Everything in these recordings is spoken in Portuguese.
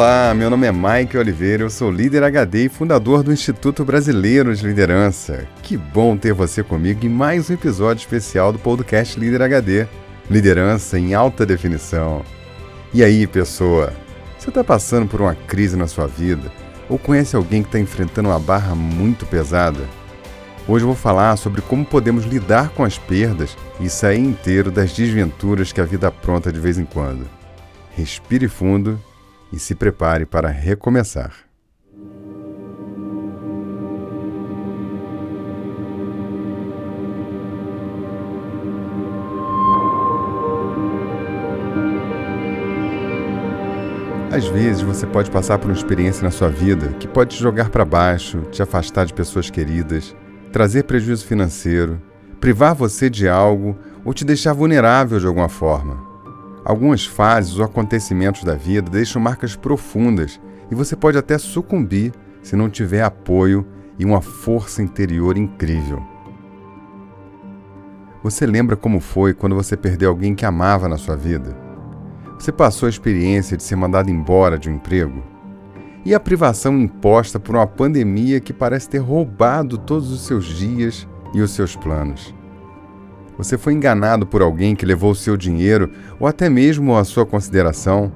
Olá, meu nome é Mike Oliveira, eu sou líder HD e fundador do Instituto Brasileiro de Liderança. Que bom ter você comigo em mais um episódio especial do podcast Líder HD Liderança em Alta Definição. E aí, pessoa? Você está passando por uma crise na sua vida? Ou conhece alguém que está enfrentando uma barra muito pesada? Hoje eu vou falar sobre como podemos lidar com as perdas e sair inteiro das desventuras que a vida apronta de vez em quando. Respire fundo e se prepare para recomeçar. Às vezes você pode passar por uma experiência na sua vida que pode te jogar para baixo, te afastar de pessoas queridas, trazer prejuízo financeiro, privar você de algo ou te deixar vulnerável de alguma forma. Algumas fases ou acontecimentos da vida deixam marcas profundas e você pode até sucumbir se não tiver apoio e uma força interior incrível. Você lembra como foi quando você perdeu alguém que amava na sua vida? Você passou a experiência de ser mandado embora de um emprego? E a privação imposta por uma pandemia que parece ter roubado todos os seus dias e os seus planos? Você foi enganado por alguém que levou o seu dinheiro ou até mesmo a sua consideração?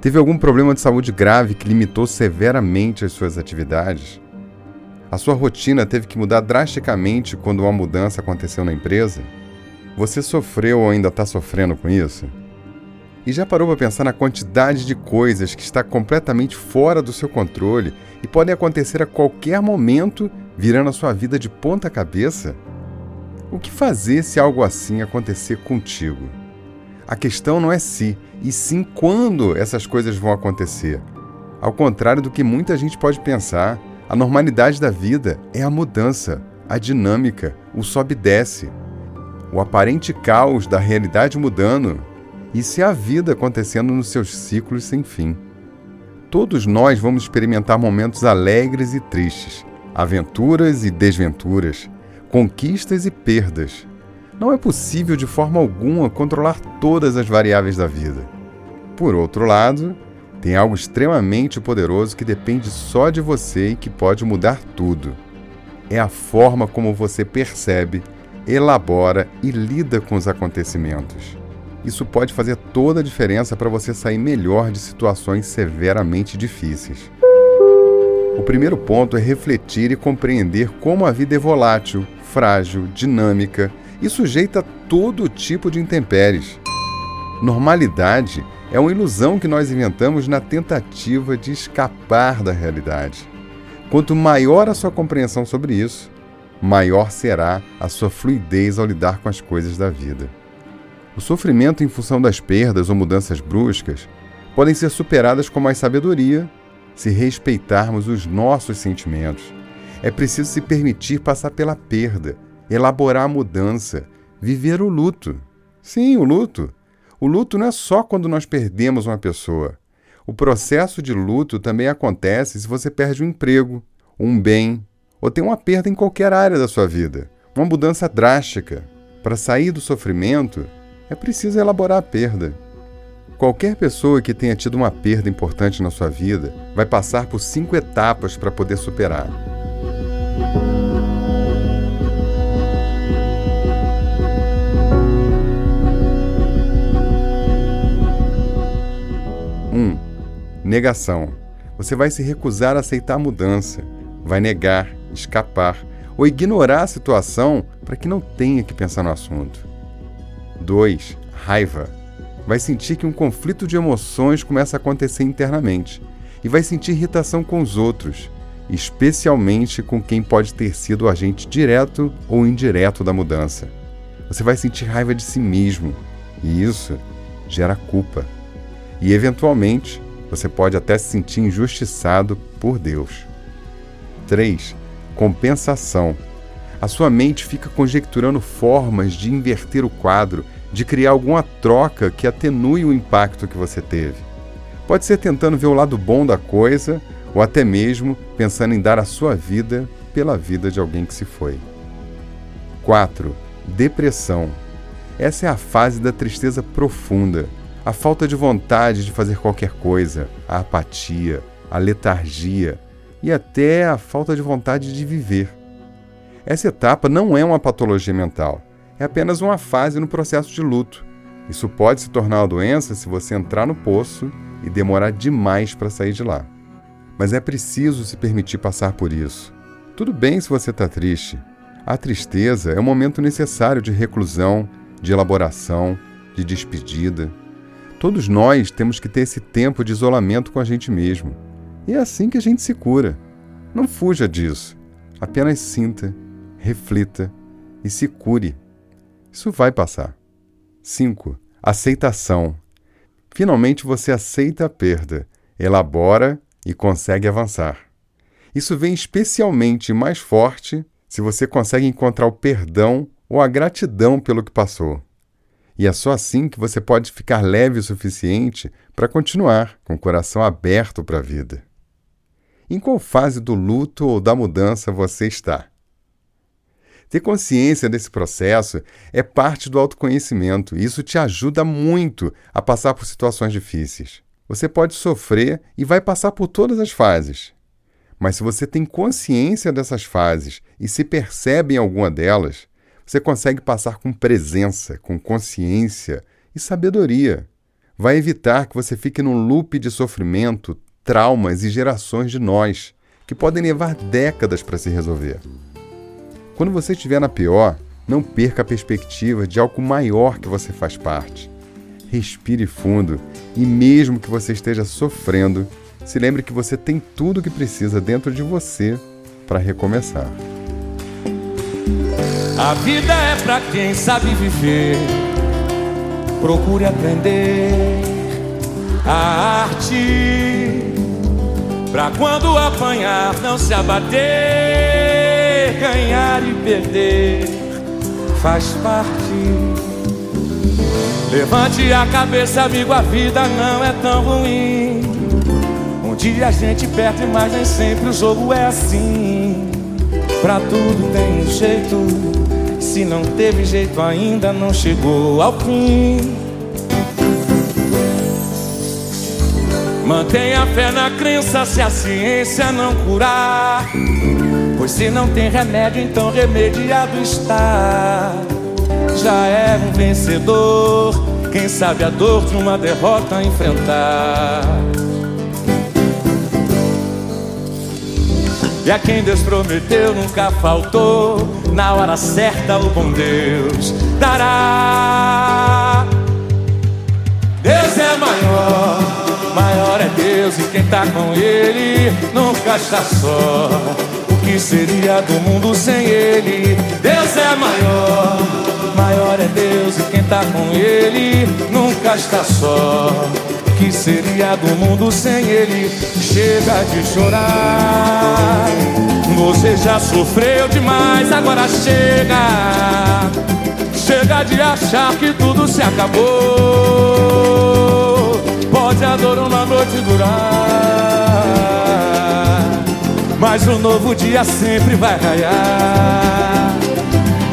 Teve algum problema de saúde grave que limitou severamente as suas atividades? A sua rotina teve que mudar drasticamente quando uma mudança aconteceu na empresa? Você sofreu ou ainda está sofrendo com isso? E já parou para pensar na quantidade de coisas que está completamente fora do seu controle e podem acontecer a qualquer momento, virando a sua vida de ponta cabeça? O que fazer se algo assim acontecer contigo? A questão não é se, e sim quando essas coisas vão acontecer. Ao contrário do que muita gente pode pensar, a normalidade da vida é a mudança, a dinâmica, o sobe e desce. O aparente caos da realidade mudando, e se a vida acontecendo nos seus ciclos sem fim. Todos nós vamos experimentar momentos alegres e tristes, aventuras e desventuras, conquistas e perdas. Não é possível de forma alguma controlar todas as variáveis da vida. Por outro lado, tem algo extremamente poderoso que depende só de você e que pode mudar tudo. É a forma como você percebe, elabora e lida com os acontecimentos. Isso pode fazer toda a diferença para você sair melhor de situações severamente difíceis. O primeiro ponto é refletir e compreender como a vida é volátil, frágil, dinâmica e sujeita a todo tipo de intempéries. Normalidade é uma ilusão que nós inventamos na tentativa de escapar da realidade. Quanto maior a sua compreensão sobre isso, maior será a sua fluidez ao lidar com as coisas da vida. O sofrimento em função das perdas ou mudanças bruscas podem ser superadas com mais sabedoria se respeitarmos os nossos sentimentos é preciso se permitir passar pela perda, elaborar a mudança, viver o luto. Sim, o luto. O luto não é só quando nós perdemos uma pessoa. O processo de luto também acontece se você perde um emprego, um bem, ou tem uma perda em qualquer área da sua vida, uma mudança drástica. Para sair do sofrimento, é preciso elaborar a perda. Qualquer pessoa que tenha tido uma perda importante na sua vida vai passar por cinco etapas para poder superar. 1. Um, negação. Você vai se recusar a aceitar a mudança, vai negar, escapar ou ignorar a situação para que não tenha que pensar no assunto. 2. Raiva. Vai sentir que um conflito de emoções começa a acontecer internamente e vai sentir irritação com os outros especialmente com quem pode ter sido o agente direto ou indireto da mudança. Você vai sentir raiva de si mesmo, e isso gera culpa. E, eventualmente, você pode até se sentir injustiçado por Deus. 3. Compensação. A sua mente fica conjecturando formas de inverter o quadro, de criar alguma troca que atenue o impacto que você teve. Pode ser tentando ver o lado bom da coisa ou até mesmo pensando em dar a sua vida pela vida de alguém que se foi. 4. Depressão. Essa é a fase da tristeza profunda, a falta de vontade de fazer qualquer coisa, a apatia, a letargia e até a falta de vontade de viver. Essa etapa não é uma patologia mental, é apenas uma fase no processo de luto. Isso pode se tornar uma doença se você entrar no poço e demorar demais para sair de lá. Mas é preciso se permitir passar por isso. Tudo bem se você está triste. A tristeza é um momento necessário de reclusão, de elaboração, de despedida. Todos nós temos que ter esse tempo de isolamento com a gente mesmo. E é assim que a gente se cura. Não fuja disso. Apenas sinta, reflita e se cure. Isso vai passar. 5. Aceitação. Finalmente você aceita a perda, elabora e consegue avançar. Isso vem especialmente mais forte se você consegue encontrar o perdão ou a gratidão pelo que passou. E é só assim que você pode ficar leve o suficiente para continuar com o coração aberto para a vida. Em qual fase do luto ou da mudança você está? Ter consciência desse processo é parte do autoconhecimento e isso te ajuda muito a passar por situações difíceis. Você pode sofrer e vai passar por todas as fases. Mas se você tem consciência dessas fases e se percebe em alguma delas, você consegue passar com presença, com consciência e sabedoria. Vai evitar que você fique num loop de sofrimento, traumas e gerações de nós, que podem levar décadas para se resolver. Quando você estiver na pior, não perca a perspectiva de algo maior que você faz parte. Respire fundo e, mesmo que você esteja sofrendo, se lembre que você tem tudo o que precisa dentro de você para recomeçar. A vida é pra quem sabe viver. Procure aprender a arte. Pra quando apanhar, não se abater. Ganhar e perder faz parte. Levante a cabeça, amigo, a vida não é tão ruim. Um dia a gente perde, mas nem sempre o jogo é assim. Pra tudo tem um jeito. Se não teve jeito ainda, não chegou ao fim. Mantenha fé na crença se a ciência não curar. Pois se não tem remédio, então remediado está. Já é um vencedor. Quem sabe a dor de uma derrota enfrentar. E a quem Deus prometeu nunca faltou. Na hora certa, o bom Deus dará. Deus é maior, maior é Deus, e quem tá com Ele nunca está só. O que seria do mundo sem Ele? Deus é maior, maior é Deus, e quem tá com Ele nunca está só que seria do mundo sem ele? Chega de chorar. Você já sofreu demais, agora chega. Chega de achar que tudo se acabou. Pode a dor uma noite durar, mas um novo dia sempre vai raiar.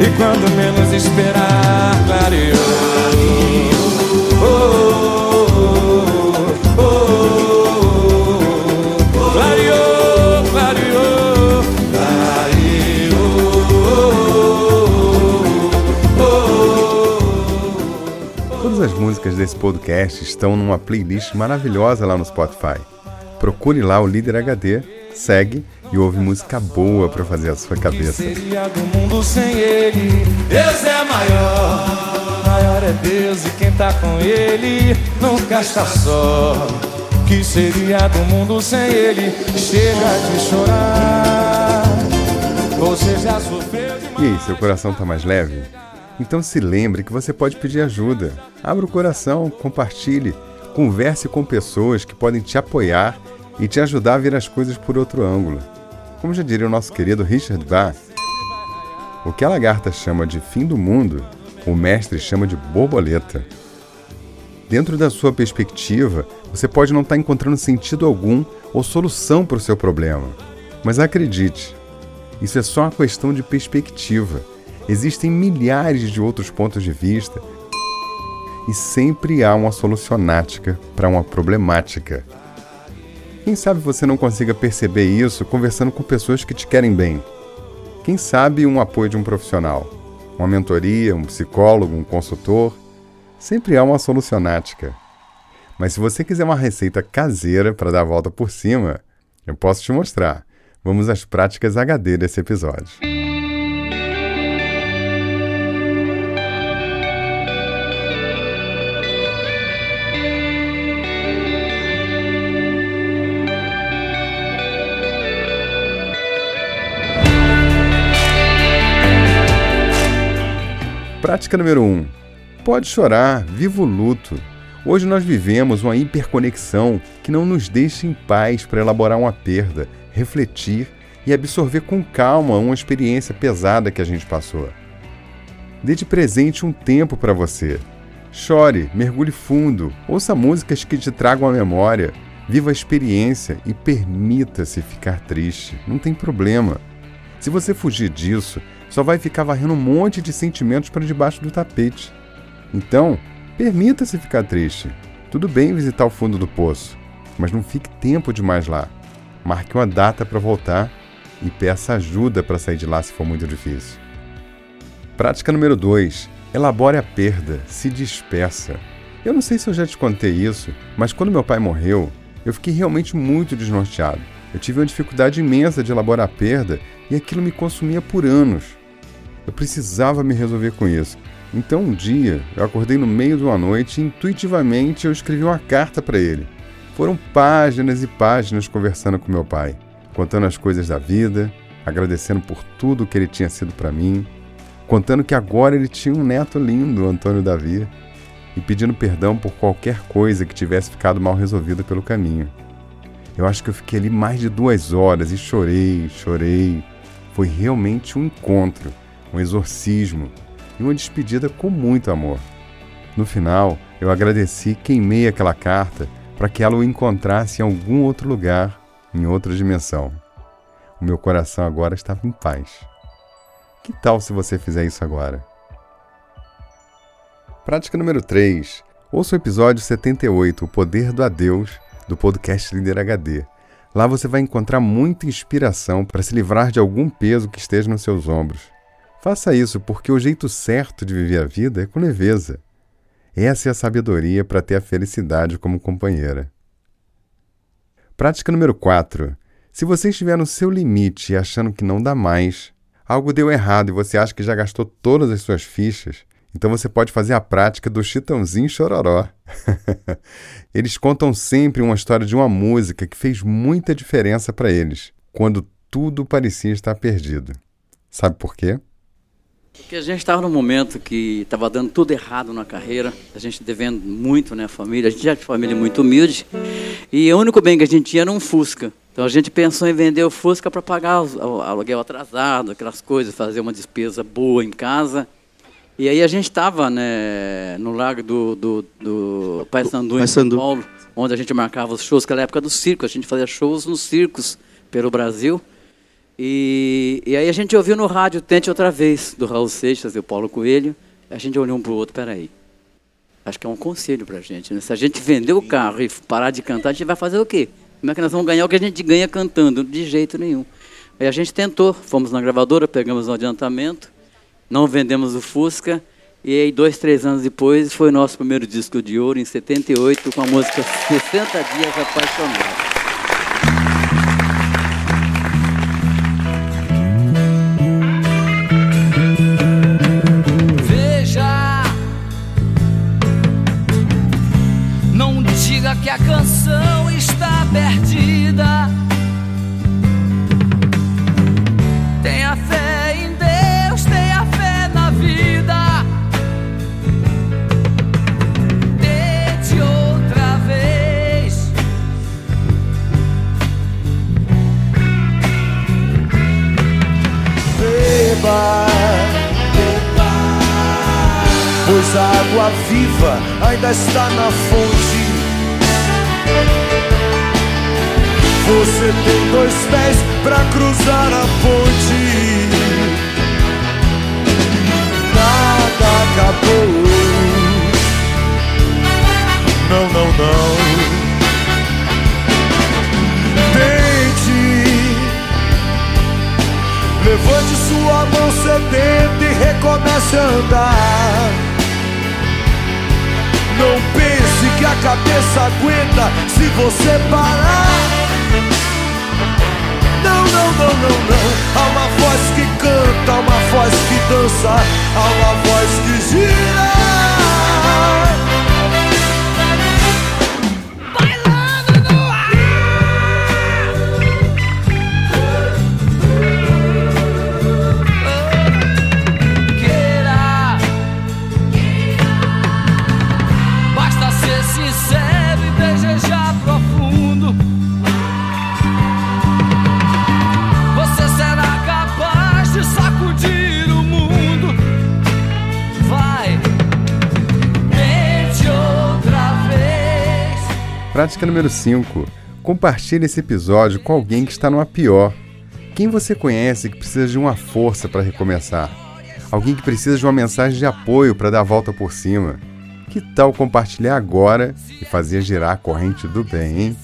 E quando menos esperar, clareou. Oh, Todas as músicas desse podcast estão numa playlist maravilhosa lá no Spotify. Procure lá o Líder HD, segue e ouve música boa para fazer a sua cabeça. Que seria do mundo sem ele? Deus é maior, maior é Deus e quem tá com ele nunca está só. Que seria do mundo sem ele? Chega de chorar. Você já sofreu demais. E aí, seu coração tá mais leve? Então se lembre que você pode pedir ajuda. Abra o coração, compartilhe, converse com pessoas que podem te apoiar e te ajudar a ver as coisas por outro ângulo. Como já diria o nosso querido Richard Bach, o que a lagarta chama de fim do mundo, o mestre chama de borboleta. Dentro da sua perspectiva, você pode não estar encontrando sentido algum ou solução para o seu problema. Mas acredite, isso é só uma questão de perspectiva Existem milhares de outros pontos de vista e sempre há uma solucionática para uma problemática. Quem sabe você não consiga perceber isso conversando com pessoas que te querem bem? Quem sabe um apoio de um profissional? Uma mentoria, um psicólogo, um consultor? Sempre há uma solucionática. Mas se você quiser uma receita caseira para dar a volta por cima, eu posso te mostrar. Vamos às práticas HD desse episódio. Prática número 1. Um, pode chorar, viva o luto. Hoje nós vivemos uma hiperconexão que não nos deixa em paz para elaborar uma perda, refletir e absorver com calma uma experiência pesada que a gente passou. Dê de presente um tempo para você. Chore, mergulhe fundo, ouça músicas que te tragam a memória, viva a experiência e permita-se ficar triste. Não tem problema. Se você fugir disso, só vai ficar varrendo um monte de sentimentos para debaixo do tapete. Então, permita-se ficar triste. Tudo bem visitar o fundo do poço, mas não fique tempo demais lá. Marque uma data para voltar e peça ajuda para sair de lá se for muito difícil. Prática número 2. Elabore a perda, se despeça. Eu não sei se eu já te contei isso, mas quando meu pai morreu, eu fiquei realmente muito desnorteado. Eu tive uma dificuldade imensa de elaborar a perda e aquilo me consumia por anos. Eu precisava me resolver com isso. Então um dia eu acordei no meio de uma noite e intuitivamente eu escrevi uma carta para ele. Foram páginas e páginas conversando com meu pai, contando as coisas da vida, agradecendo por tudo que ele tinha sido para mim, contando que agora ele tinha um neto lindo, Antônio Davi, e pedindo perdão por qualquer coisa que tivesse ficado mal resolvida pelo caminho. Eu acho que eu fiquei ali mais de duas horas e chorei, chorei. Foi realmente um encontro, um exorcismo e uma despedida com muito amor. No final, eu agradeci queimei aquela carta para que ela o encontrasse em algum outro lugar, em outra dimensão. O meu coração agora estava em paz. Que tal se você fizer isso agora? Prática número 3. Ouça o episódio 78, O Poder do Adeus, do podcast Líder HD. Lá você vai encontrar muita inspiração para se livrar de algum peso que esteja nos seus ombros. Faça isso porque o jeito certo de viver a vida é com leveza. Essa é a sabedoria para ter a felicidade como companheira. Prática número 4. Se você estiver no seu limite e achando que não dá mais, algo deu errado e você acha que já gastou todas as suas fichas, então você pode fazer a prática do Chitãozinho Chororó. eles contam sempre uma história de uma música que fez muita diferença para eles, quando tudo parecia estar perdido. Sabe por quê? Porque a gente estava num momento que estava dando tudo errado na carreira, a gente devendo muito, né, a família, a gente já de família muito humilde, e o único bem que a gente tinha era um Fusca. Então a gente pensou em vender o Fusca para pagar o aluguel atrasado, aquelas coisas, fazer uma despesa boa em casa. E aí a gente estava né, no Lago do, do, do Pai Sandu, em São Paulo, onde a gente marcava os shows, que era a época do circo, a gente fazia shows nos circos pelo Brasil. E, e aí a gente ouviu no rádio Tente Outra Vez, do Raul Seixas e o Paulo Coelho. A gente olhou um para o outro, peraí. Acho que é um conselho para a gente. Né? Se a gente vender o carro e parar de cantar, a gente vai fazer o quê? Como é que nós vamos ganhar o que a gente ganha cantando? De jeito nenhum. Aí a gente tentou, fomos na gravadora, pegamos um adiantamento, não vendemos o Fusca, e aí dois, três anos depois foi o nosso primeiro disco de ouro, em 78, com a música 60 Dias Apaixonados. Está na fonte. Você tem dois pés pra cruzar a ponte. Nada acabou. não, não, não. Tente, levante sua mão sedenta e recomece a andar. Não pense que a cabeça aguenta se você parar. Não, não, não, não, não. Há uma voz que canta, há uma voz que dança, há uma voz que gira. Prática número 5. Compartilhe esse episódio com alguém que está numa pior. Quem você conhece que precisa de uma força para recomeçar? Alguém que precisa de uma mensagem de apoio para dar a volta por cima? Que tal compartilhar agora e fazer girar a corrente do bem, hein?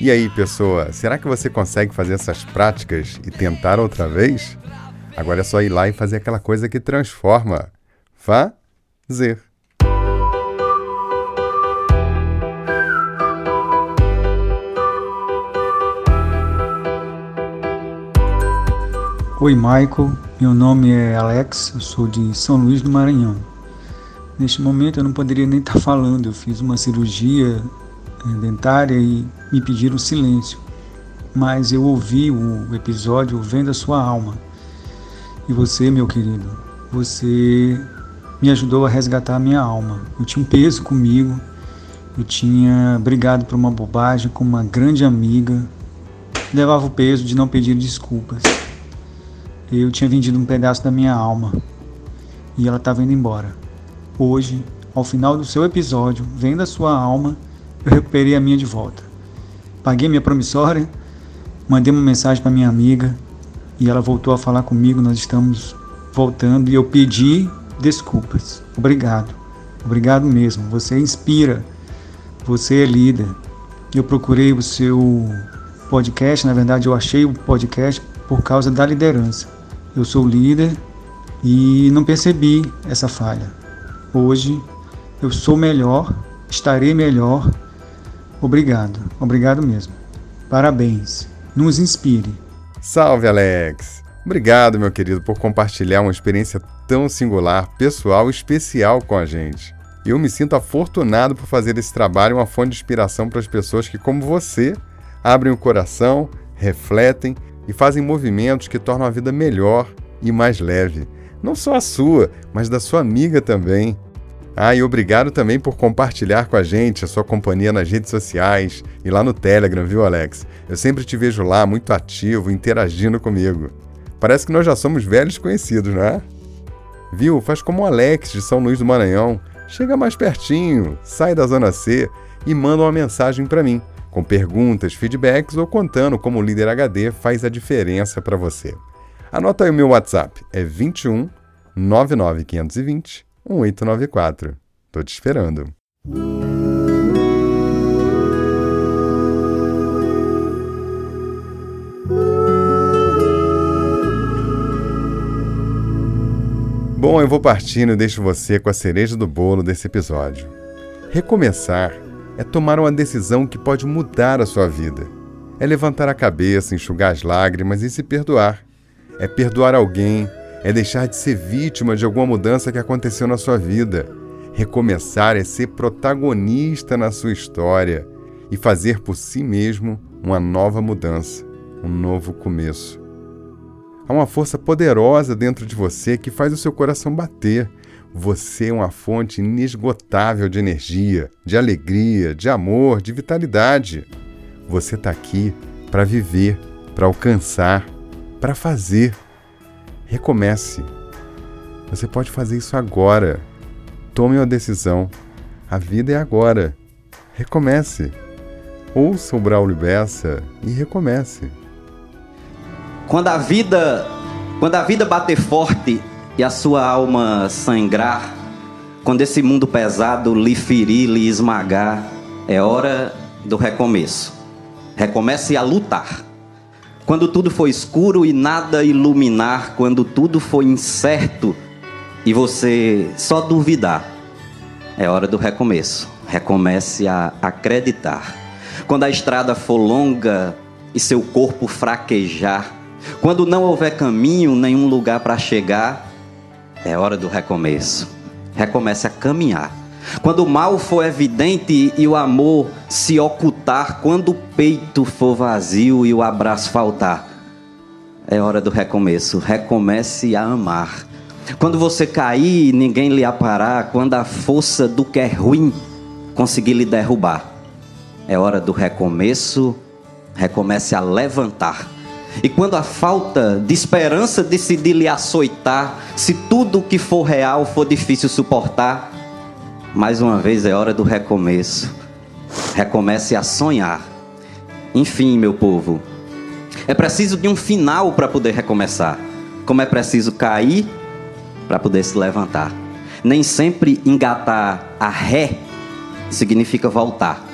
E aí, pessoa, será que você consegue fazer essas práticas e tentar outra vez? Agora é só ir lá e fazer aquela coisa que transforma. Fazer. Oi, Michael. Meu nome é Alex, eu sou de São Luís do Maranhão. Neste momento eu não poderia nem estar falando, eu fiz uma cirurgia eh, dentária e me pediram silêncio. Mas eu ouvi o episódio Vendo a Sua Alma. E você, meu querido, você me ajudou a resgatar a minha alma. Eu tinha um peso comigo, eu tinha brigado por uma bobagem com uma grande amiga, levava o peso de não pedir desculpas eu tinha vendido um pedaço da minha alma e ela estava indo embora. Hoje, ao final do seu episódio, vendo a sua alma, eu recuperei a minha de volta. Paguei minha promissória, mandei uma mensagem para minha amiga e ela voltou a falar comigo. Nós estamos voltando e eu pedi desculpas. Obrigado, obrigado mesmo. Você inspira, você é líder. Eu procurei o seu podcast, na verdade, eu achei o podcast por causa da liderança. Eu sou líder e não percebi essa falha. Hoje eu sou melhor, estarei melhor. Obrigado, obrigado mesmo. Parabéns, nos inspire. Salve, Alex! Obrigado, meu querido, por compartilhar uma experiência tão singular, pessoal e especial com a gente. Eu me sinto afortunado por fazer esse trabalho uma fonte de inspiração para as pessoas que, como você, abrem o coração, refletem e fazem movimentos que tornam a vida melhor e mais leve. Não só a sua, mas da sua amiga também. Ah, e obrigado também por compartilhar com a gente a sua companhia nas redes sociais e lá no Telegram, viu, Alex? Eu sempre te vejo lá muito ativo, interagindo comigo. Parece que nós já somos velhos conhecidos, não é? Viu? Faz como o Alex de São Luís do Maranhão. Chega mais pertinho, sai da Zona C e manda uma mensagem para mim com perguntas, feedbacks ou contando como o líder HD faz a diferença para você. Anota aí o meu WhatsApp, é 21 99520 1894. Tô te esperando. Bom, eu vou partindo e deixo você com a cereja do bolo desse episódio. Recomeçar é tomar uma decisão que pode mudar a sua vida. É levantar a cabeça, enxugar as lágrimas e se perdoar. É perdoar alguém, é deixar de ser vítima de alguma mudança que aconteceu na sua vida. Recomeçar é ser protagonista na sua história e fazer por si mesmo uma nova mudança, um novo começo. Há uma força poderosa dentro de você que faz o seu coração bater você é uma fonte inesgotável de energia, de alegria, de amor, de vitalidade. Você está aqui para viver, para alcançar, para fazer. Recomece. Você pode fazer isso agora. Tome uma decisão. A vida é agora. Recomece. Ouça o Braulio Bessa e recomece. Quando a vida, quando a vida bater forte, e a sua alma sangrar, quando esse mundo pesado lhe ferir, lhe esmagar, é hora do recomeço. Recomece a lutar. Quando tudo for escuro e nada iluminar, quando tudo for incerto e você só duvidar, é hora do recomeço. Recomece a acreditar. Quando a estrada for longa e seu corpo fraquejar, quando não houver caminho, nenhum lugar para chegar, é hora do recomeço recomece a caminhar. Quando o mal for evidente e o amor se ocultar, quando o peito for vazio e o abraço faltar, é hora do recomeço. Recomece a amar. Quando você cair e ninguém lhe aparar, quando a força do que é ruim conseguir lhe derrubar, é hora do recomeço. Recomece a levantar e quando a falta de esperança decidir lhe açoitar, se tudo que for real for difícil suportar, mais uma vez é hora do recomeço. Recomece a sonhar. Enfim, meu povo, é preciso de um final para poder recomeçar, como é preciso cair para poder se levantar. Nem sempre engatar a ré significa voltar.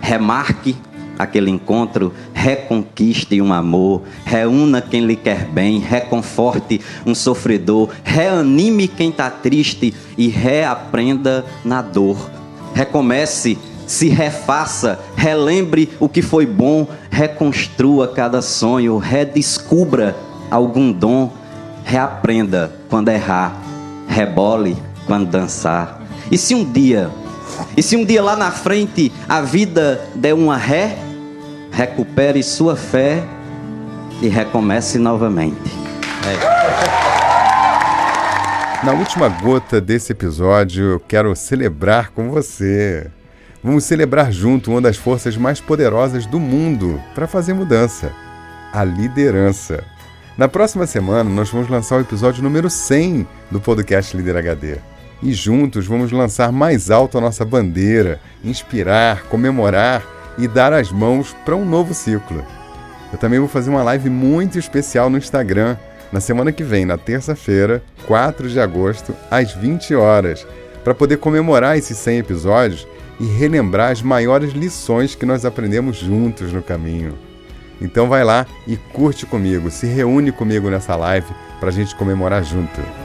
Remarque aquele encontro, reconquiste um amor, reúna quem lhe quer bem, reconforte um sofredor, reanime quem está triste e reaprenda na dor. Recomece, se refaça, relembre o que foi bom, reconstrua cada sonho, redescubra algum dom, reaprenda quando errar, rebole quando dançar. E se um dia e se um dia lá na frente a vida der uma ré, recupere sua fé e recomece novamente. É. Na última gota desse episódio, eu quero celebrar com você. Vamos celebrar junto uma das forças mais poderosas do mundo para fazer mudança: a liderança. Na próxima semana, nós vamos lançar o episódio número 100 do podcast Líder HD e juntos vamos lançar mais alto a nossa bandeira, inspirar, comemorar e dar as mãos para um novo ciclo. Eu também vou fazer uma live muito especial no Instagram na semana que vem, na terça-feira, 4 de agosto, às 20 horas, para poder comemorar esses 100 episódios e relembrar as maiores lições que nós aprendemos juntos no caminho. Então vai lá e curte comigo, se reúne comigo nessa live para a gente comemorar junto.